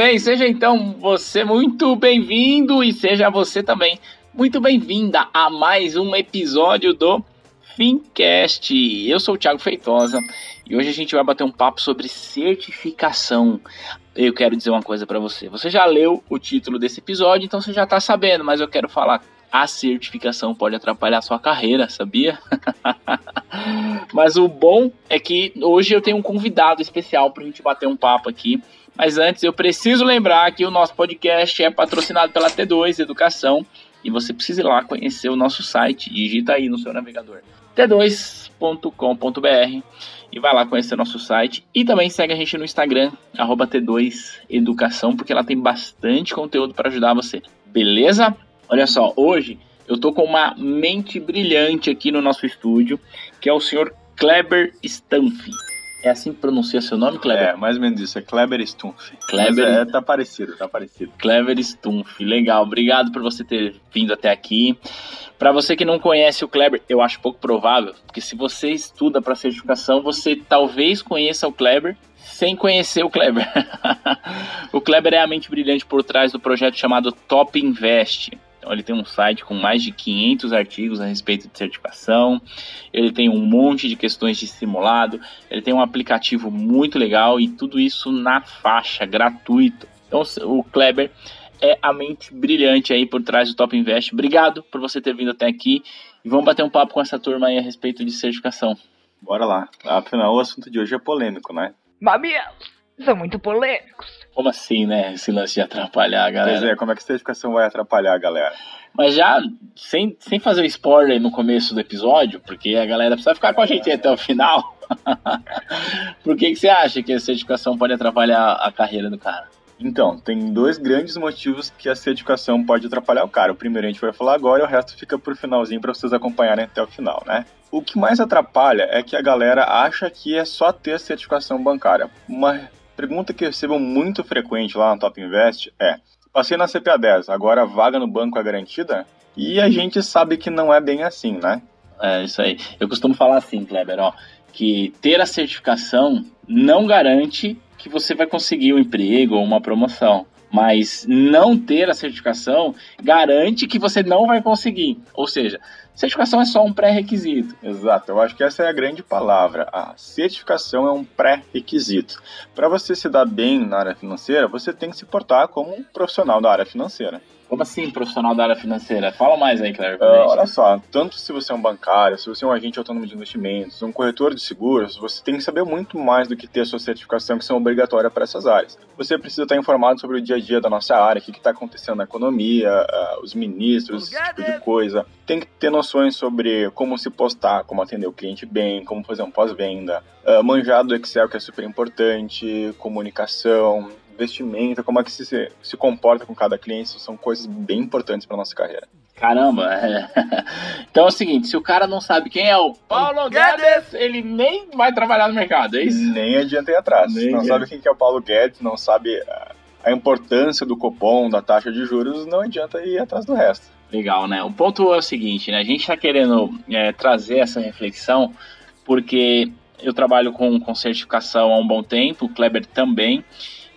Bem, seja então você muito bem-vindo e seja você também muito bem-vinda a mais um episódio do Fincast. Eu sou o Thiago Feitosa e hoje a gente vai bater um papo sobre certificação. Eu quero dizer uma coisa para você. Você já leu o título desse episódio, então você já tá sabendo, mas eu quero falar a certificação pode atrapalhar a sua carreira, sabia? Mas o bom é que hoje eu tenho um convidado especial para a gente bater um papo aqui. Mas antes eu preciso lembrar que o nosso podcast é patrocinado pela T2 Educação e você precisa ir lá conhecer o nosso site. Digita aí no seu navegador t2.com.br e vai lá conhecer nosso site. E também segue a gente no Instagram, arroba T2 Educação, porque lá tem bastante conteúdo para ajudar você. Beleza? Olha só, hoje eu tô com uma mente brilhante aqui no nosso estúdio, que é o senhor Kleber Stumpf. É assim que pronuncia seu nome, Kleber? É, mais ou menos isso. É Kleber Stumpf. Kleber- Mas É, tá parecido, tá parecido. Kleber Stumpf, legal. Obrigado por você ter vindo até aqui. Para você que não conhece o Kleber, eu acho pouco provável, porque se você estuda para certificação, você talvez conheça o Kleber sem conhecer o Kleber. o Kleber é a mente brilhante por trás do projeto chamado Top Invest. Então, ele tem um site com mais de 500 artigos a respeito de certificação. Ele tem um monte de questões de simulado. Ele tem um aplicativo muito legal e tudo isso na faixa, gratuito. Então, o Kleber é a mente brilhante aí por trás do Top Invest. Obrigado por você ter vindo até aqui. E vamos bater um papo com essa turma aí a respeito de certificação. Bora lá. Afinal, o assunto de hoje é polêmico, né? Mamilos são muito polêmicos. Como assim, né? Esse lance de atrapalhar a galera. Pois é, como é que a certificação vai atrapalhar a galera? Mas já, sem, sem fazer o spoiler no começo do episódio, porque a galera precisa ficar com a gente até o final. Por que, que você acha que a certificação pode atrapalhar a carreira do cara? Então, tem dois grandes motivos que a certificação pode atrapalhar o cara. O primeiro a gente vai falar agora e o resto fica pro finalzinho para vocês acompanharem até o final, né? O que mais atrapalha é que a galera acha que é só ter certificação bancária. Uma pergunta que eu recebo muito frequente lá no Top Invest é: passei na CPA 10, agora a vaga no banco é garantida? E a gente sabe que não é bem assim, né? É isso aí. Eu costumo falar assim, Kleber, ó, que ter a certificação não garante que você vai conseguir um emprego ou uma promoção. Mas não ter a certificação garante que você não vai conseguir. Ou seja, certificação é só um pré-requisito. Exato, eu acho que essa é a grande palavra. A certificação é um pré-requisito. Para você se dar bem na área financeira, você tem que se portar como um profissional da área financeira. Como assim, profissional da área financeira? Fala mais aí, pra Ah, gente. olha só, tanto se você é um bancário, se você é um agente autônomo de investimentos, um corretor de seguros, você tem que saber muito mais do que ter a sua certificação, que são obrigatórias para essas áreas. Você precisa estar informado sobre o dia a dia da nossa área, o que está acontecendo na economia, ah, os ministros, esse tipo de coisa. Tem que ter noções sobre como se postar, como atender o cliente bem, como fazer um pós-venda, ah, manjar do Excel, que é super importante, comunicação, investimento, como é que se, se comporta com cada cliente, são coisas bem importantes para nossa carreira. Caramba, é. Então é o seguinte, se o cara não sabe quem é o Paulo Guedes, ele nem vai trabalhar no mercado, é isso? Nem adianta ir atrás. Nem não adianta. sabe quem que é o Paulo Guedes, não sabe a, a importância do cupom, da taxa de juros, não adianta ir atrás do resto. Legal, né? O ponto é o seguinte, né? A gente está querendo é, trazer essa reflexão porque eu trabalho com, com certificação há um bom tempo, o Kleber também,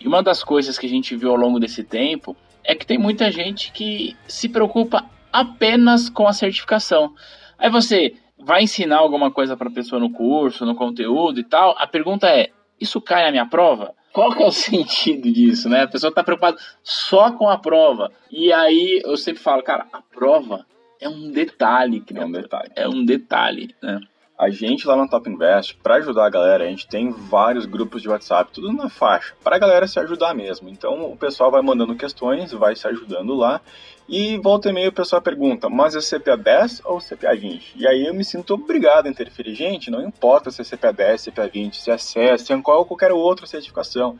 e uma das coisas que a gente viu ao longo desse tempo é que tem muita gente que se preocupa apenas com a certificação. Aí você vai ensinar alguma coisa para a pessoa no curso, no conteúdo e tal, a pergunta é, isso cai na minha prova? Qual que é o sentido disso, né? A pessoa está preocupada só com a prova. E aí eu sempre falo, cara, a prova é um detalhe, que É um detalhe. é um detalhe, né? A gente lá no Top Invest, para ajudar a galera, a gente tem vários grupos de WhatsApp, tudo na faixa, para a galera se ajudar mesmo. Então o pessoal vai mandando questões, vai se ajudando lá E volta e meia o pessoal pergunta, mas é CPA 10 ou CPA 20? E aí eu me sinto obrigado a interferir. Gente, não importa se é CPA 10, CPA 20, se é CES, se é qual qualquer outra certificação.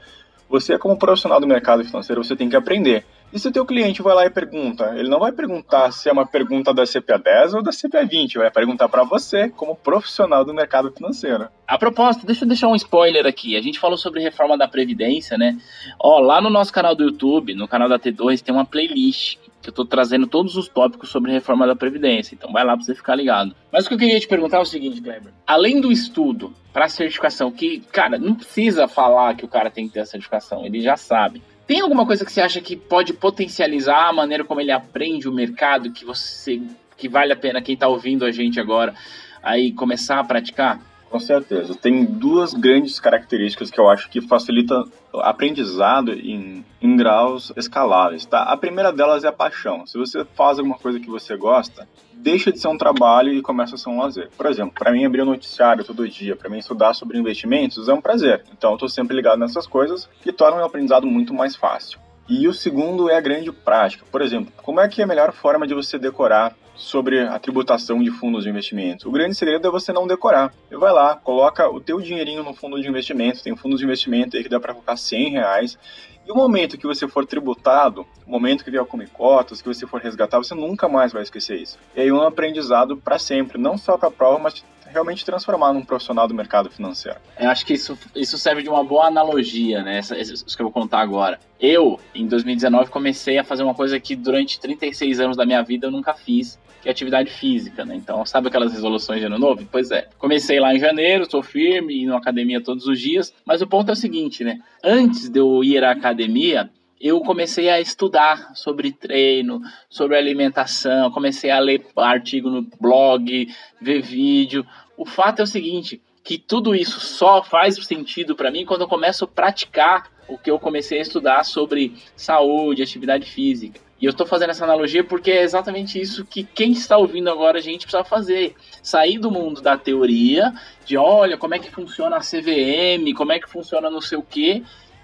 Você, como profissional do mercado financeiro, você tem que aprender. E se o teu cliente vai lá e pergunta, ele não vai perguntar se é uma pergunta da CPA 10 ou da CPA 20, vai perguntar para você, como profissional do mercado financeiro. A propósito, deixa eu deixar um spoiler aqui. A gente falou sobre reforma da Previdência, né? Ó, lá no nosso canal do YouTube, no canal da T2, tem uma playlist que eu tô trazendo todos os tópicos sobre reforma da Previdência. Então vai lá pra você ficar ligado. Mas o que eu queria te perguntar é o seguinte, Kleber. Além do estudo para certificação, que, cara, não precisa falar que o cara tem que ter a certificação, ele já sabe. Tem alguma coisa que você acha que pode potencializar a maneira como ele aprende o mercado que você que vale a pena quem tá ouvindo a gente agora aí começar a praticar? Com certeza. Tem duas grandes características que eu acho que facilita o aprendizado em, em graus escaláveis, tá? A primeira delas é a paixão. Se você faz alguma coisa que você gosta, deixa de ser um trabalho e começa a ser um lazer. Por exemplo, para mim abrir um noticiário todo dia, para mim estudar sobre investimentos é um prazer. Então eu estou sempre ligado nessas coisas que tornam o aprendizado muito mais fácil. E o segundo é a grande prática. Por exemplo, como é que é a melhor forma de você decorar sobre a tributação de fundos de investimento? O grande segredo é você não decorar. Você vai lá, coloca o teu dinheirinho no fundo de investimento, tem fundos de investimento aí que dá para colocar 100 reais, e o momento que você for tributado, o momento que vier come cotas, que você for resgatar, você nunca mais vai esquecer isso. E aí um aprendizado para sempre, não só para a prova, mas realmente transformar num profissional do mercado financeiro. Eu acho que isso, isso serve de uma boa analogia, né? Essa, isso que eu vou contar agora. Eu, em 2019, comecei a fazer uma coisa que durante 36 anos da minha vida eu nunca fiz, que é atividade física, né? Então, sabe aquelas resoluções de ano novo? Pois é. Comecei lá em janeiro, sou firme, indo na academia todos os dias, mas o ponto é o seguinte, né? Antes de eu ir à academia, eu comecei a estudar sobre treino, sobre alimentação, comecei a ler artigo no blog, ver vídeo. O fato é o seguinte, que tudo isso só faz sentido para mim quando eu começo a praticar o que eu comecei a estudar sobre saúde, atividade física. E eu estou fazendo essa analogia porque é exatamente isso que quem está ouvindo agora a gente precisa fazer. Sair do mundo da teoria, de olha como é que funciona a CVM, como é que funciona não sei o quê,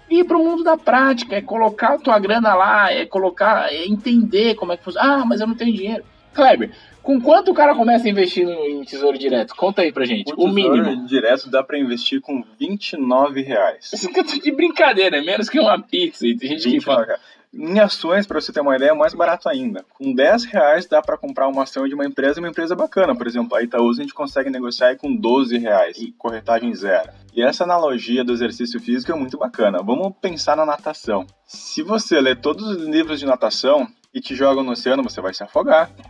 e ir para o mundo da prática, é colocar a tua grana lá, é colocar, é entender como é que funciona. Ah, mas eu não tenho dinheiro. Kleber, com quanto o cara começa a investir no- em tesouro direto? Conta aí pra gente. O, tesouro mínimo. direto dá para investir com 29 reais. Isso que eu tô de brincadeira, é menos que uma pizza. E tem gente que 29 fala. reais. Em ações, para você ter uma ideia, é mais barato ainda. Com 10 reais dá para comprar uma ação de uma empresa, uma empresa bacana. Por exemplo, a Itaúsa a gente consegue negociar com 12 reais, e corretagem zero. E essa analogia do exercício físico é muito bacana. Vamos pensar na natação. Se você ler todos os livros de natação e te jogam no oceano, você vai se afogar.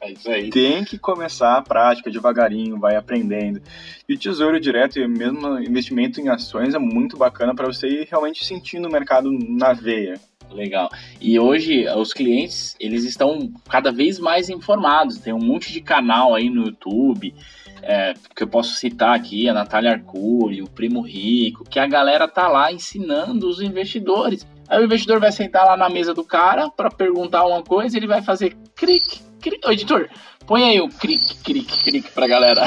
É isso aí. Tem que começar a prática devagarinho, vai aprendendo. E o tesouro direto e mesmo investimento em ações é muito bacana para você ir realmente sentindo o mercado na veia. Legal. E hoje os clientes, eles estão cada vez mais informados. Tem um monte de canal aí no YouTube, é, que eu posso citar aqui, a Natália Arcuri, o Primo Rico, que a galera tá lá ensinando os investidores. Aí o investidor vai sentar lá na mesa do cara para perguntar uma coisa, ele vai fazer clique, clique. Ô, editor, põe aí o clique, clique, clique pra galera.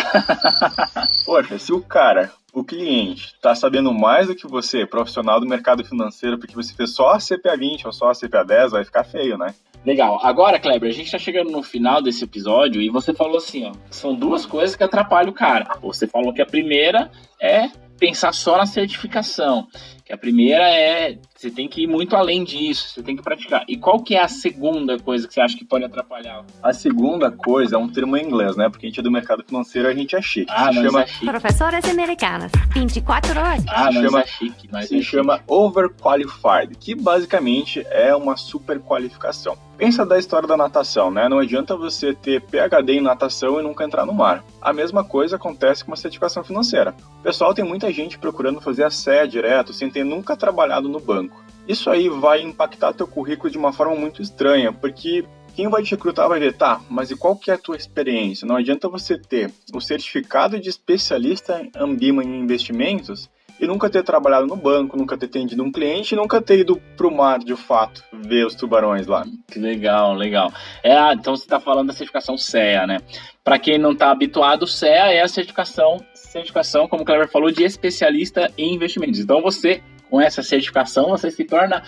Poxa, se o cara, o cliente, tá sabendo mais do que você, profissional do mercado financeiro, porque você fez só a CPA 20 ou só a CPA 10, vai ficar feio, né? Legal. Agora, Kleber, a gente tá chegando no final desse episódio e você falou assim, ó, são duas coisas que atrapalham o cara. Você falou que a primeira é pensar só na certificação, a primeira é você tem que ir muito além disso, você tem que praticar. E qual que é a segunda coisa que você acha que pode atrapalhar? A segunda coisa é um termo em inglês, né? Porque a gente é do mercado financeiro, a gente é chique. Ah, se chama, é chique. Professoras americanas, 24 horas. Ah, se chama- é chique. Nós se é chama overqualified, que basicamente é uma superqualificação. Pensa da história da natação, né? Não adianta você ter PhD em natação e nunca entrar no mar. A mesma coisa acontece com uma certificação financeira. O pessoal tem muita gente procurando fazer a CE direto sem ter nunca trabalhado no banco. Isso aí vai impactar teu currículo de uma forma muito estranha, porque quem vai te recrutar vai ver, tá, mas e qual que é a tua experiência? Não adianta você ter o certificado de especialista em Ambima em investimentos e nunca ter trabalhado no banco, nunca ter atendido um cliente nunca ter ido pro mar de fato ver os tubarões lá. Que legal, legal. É, ah, então você está falando da certificação CEA, né? Para quem não está habituado, CEA é a certificação, certificação, como o Cleber falou, de especialista em investimentos. Então você, com essa certificação, você se torna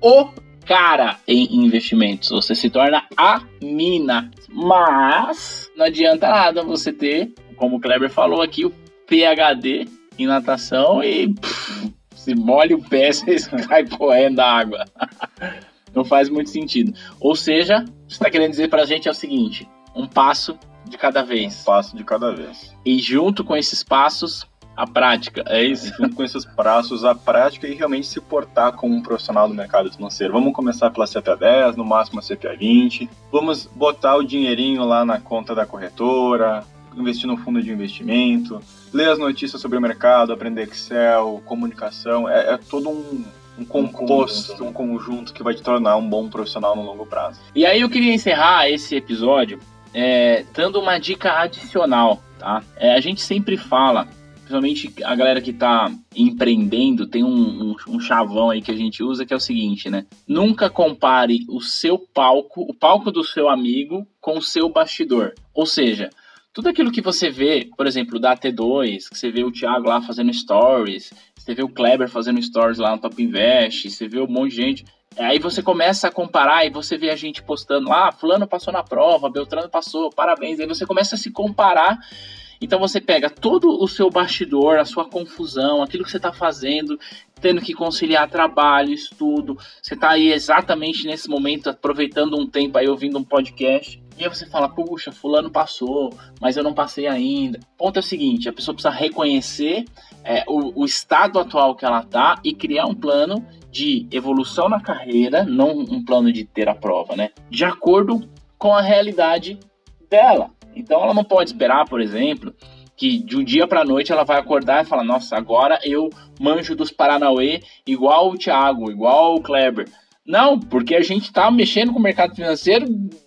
o cara em investimentos, você se torna a mina. Mas não adianta nada você ter, como o Kleber falou aqui, o PhD em natação e pff, se molha o pé, você cai correndo da água. Não faz muito sentido. Ou seja, você está querendo dizer pra gente é o seguinte: um passo de cada vez. Passo de cada vez. E junto com esses passos, a prática. É isso? Junto com esses prazos, a prática e realmente se portar como um profissional do mercado financeiro. Vamos começar pela CPA 10, no máximo a CPA 20. Vamos botar o dinheirinho lá na conta da corretora, investir no fundo de investimento, ler as notícias sobre o mercado, aprender Excel, comunicação. É, é todo um, um composto, conjunto, né? um conjunto que vai te tornar um bom profissional no longo prazo. E aí eu queria encerrar esse episódio é, dando uma dica adicional, tá? É, a gente sempre fala, principalmente a galera que tá empreendendo, tem um, um, um chavão aí que a gente usa que é o seguinte, né? Nunca compare o seu palco, o palco do seu amigo com o seu bastidor. Ou seja, tudo aquilo que você vê, por exemplo, da T2, que você vê o Thiago lá fazendo stories, você vê o Kleber fazendo stories lá no Top Invest, você vê um monte de gente. Aí você começa a comparar e você vê a gente postando lá, ah, fulano passou na prova, Beltrano passou, parabéns. Aí você começa a se comparar. Então você pega todo o seu bastidor, a sua confusão, aquilo que você está fazendo, tendo que conciliar trabalho, estudo. Você está aí exatamente nesse momento aproveitando um tempo aí ouvindo um podcast. E aí você fala, puxa, fulano passou, mas eu não passei ainda. O ponto é o seguinte, a pessoa precisa reconhecer é, o, o estado atual que ela tá e criar um plano de evolução na carreira, não um plano de ter a prova, né? De acordo com a realidade dela. Então ela não pode esperar, por exemplo, que de um dia para noite ela vai acordar e falar: Nossa, agora eu manjo dos Paranauê igual o Thiago, igual o Kleber. Não, porque a gente tá mexendo com o mercado financeiro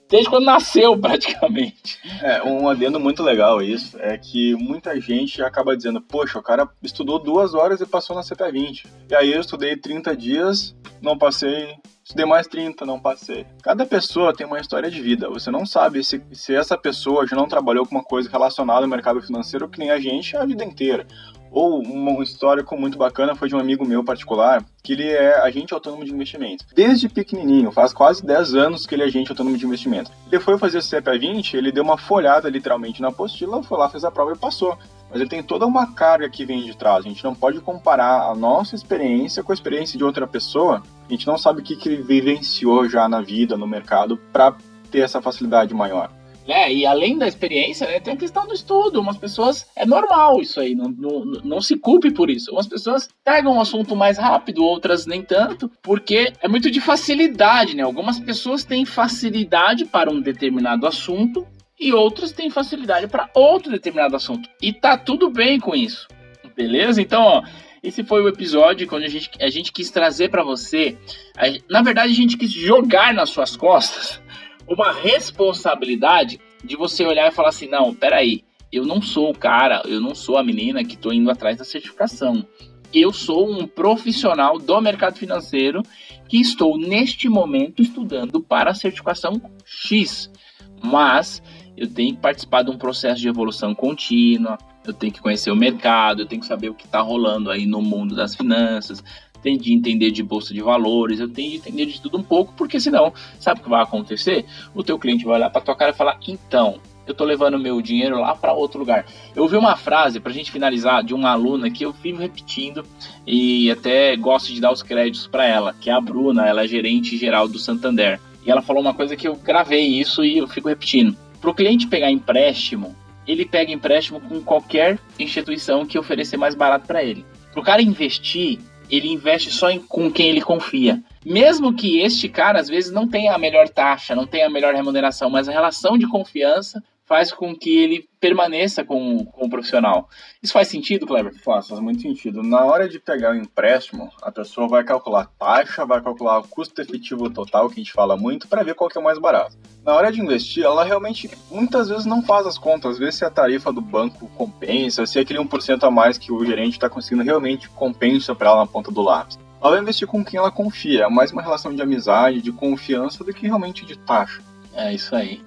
desde quando nasceu, praticamente. É, um adendo muito legal isso é que muita gente acaba dizendo, poxa, o cara estudou duas horas e passou na CPA 20. E aí eu estudei 30 dias, não passei, estudei mais 30, não passei. Cada pessoa tem uma história de vida. Você não sabe se, se essa pessoa já não trabalhou com uma coisa relacionada ao mercado financeiro que nem a gente a vida inteira. Ou um histórico muito bacana foi de um amigo meu particular, que ele é agente autônomo de investimento. Desde pequenininho, faz quase 10 anos que ele é agente autônomo de investimento. Ele foi fazer o CPA 20, ele deu uma folhada literalmente na apostila, foi lá, fez a prova e passou. Mas ele tem toda uma carga que vem de trás. A gente não pode comparar a nossa experiência com a experiência de outra pessoa. A gente não sabe o que, que ele vivenciou já na vida, no mercado, para ter essa facilidade maior. É, e além da experiência, né, tem a questão do estudo. Umas pessoas. É normal isso aí, não, não, não se culpe por isso. Umas pessoas pegam um assunto mais rápido, outras nem tanto, porque é muito de facilidade, né? Algumas pessoas têm facilidade para um determinado assunto e outras têm facilidade para outro determinado assunto. E tá tudo bem com isso. Beleza? Então, ó. Esse foi o episódio quando a gente, a gente quis trazer para você. a- na verdade, a gente quis jogar nas suas costas uma responsabilidade de você olhar e falar assim: não, peraí, eu não sou o cara, eu não sou a menina que estou indo atrás da certificação. Eu sou um profissional do mercado financeiro que estou neste momento estudando para a certificação X. Mas eu tenho que participar de um processo de evolução contínua, eu tenho que conhecer o mercado, eu tenho que saber o que está rolando aí no mundo das finanças, tenho de entender de bolsa de valores, eu tenho de entender de tudo um pouco, porque senão, sabe o que vai acontecer? O teu cliente vai olhar para tua cara e falar: "Então, eu tô levando meu dinheiro lá para outro lugar". Eu ouvi uma frase pra gente finalizar de uma aluna que eu vivo repetindo e até gosto de dar os créditos para ela, que é a Bruna, ela é gerente geral do Santander. E ela falou uma coisa que eu gravei isso e eu fico repetindo. Para o cliente pegar empréstimo, ele pega empréstimo com qualquer instituição que oferecer mais barato para ele. Para o cara investir, ele investe só em, com quem ele confia. Mesmo que este cara, às vezes, não tenha a melhor taxa, não tenha a melhor remuneração, mas a relação de confiança faz com que ele permaneça com, com o profissional. Isso faz sentido, Kleber? Faz, faz muito sentido. Na hora de pegar o empréstimo, a pessoa vai calcular a taxa, vai calcular o custo efetivo total, que a gente fala muito, para ver qual que é o mais barato. Na hora de investir, ela realmente muitas vezes não faz as contas, vezes se a tarifa do banco compensa, se aquele 1% a mais que o gerente está conseguindo realmente compensa para ela na ponta do lápis. Ela vai investir com quem ela confia, é mais uma relação de amizade, de confiança do que realmente de taxa. É isso aí.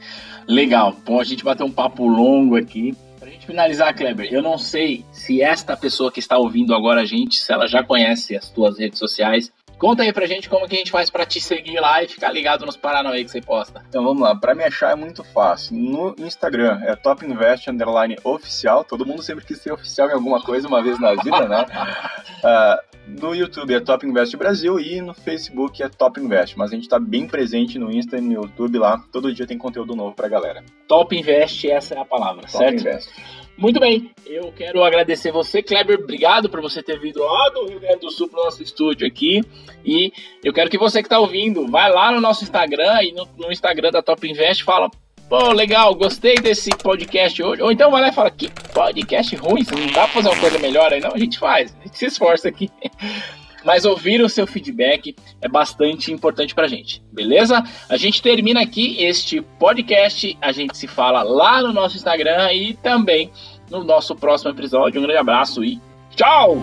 Legal. Bom, a gente bateu um papo longo aqui. Pra gente finalizar, Kleber, eu não sei se esta pessoa que está ouvindo agora a gente, se ela já conhece as tuas redes sociais, Conta aí pra gente como que a gente faz pra te seguir lá e ficar ligado nos Paranauê que você posta. Então vamos lá, pra me achar é muito fácil. No Instagram é Top Invest Underline Oficial. Todo mundo sempre quis ser oficial em alguma coisa uma vez na vida, né? Ah, no YouTube é Top Invest Brasil e no Facebook é Top Invest. Mas a gente tá bem presente no Insta e no YouTube lá. Todo dia tem conteúdo novo pra galera. Top Invest, essa é a palavra, Top certo? Invest. Muito bem, eu quero agradecer você, Kleber. Obrigado por você ter vindo lá do Rio Grande do Sul pro nosso estúdio aqui. E eu quero que você que está ouvindo, vai lá no nosso Instagram e no, no Instagram da Top Invest, fala. Pô, legal, gostei desse podcast hoje. Ou então vai lá e fala, que podcast ruim, não dá pra fazer uma coisa melhor aí? Não, a gente faz, a gente se esforça aqui. Mas ouvir o seu feedback é bastante importante pra gente, beleza? A gente termina aqui este podcast, a gente se fala lá no nosso Instagram e também no nosso próximo episódio. Um grande abraço e tchau!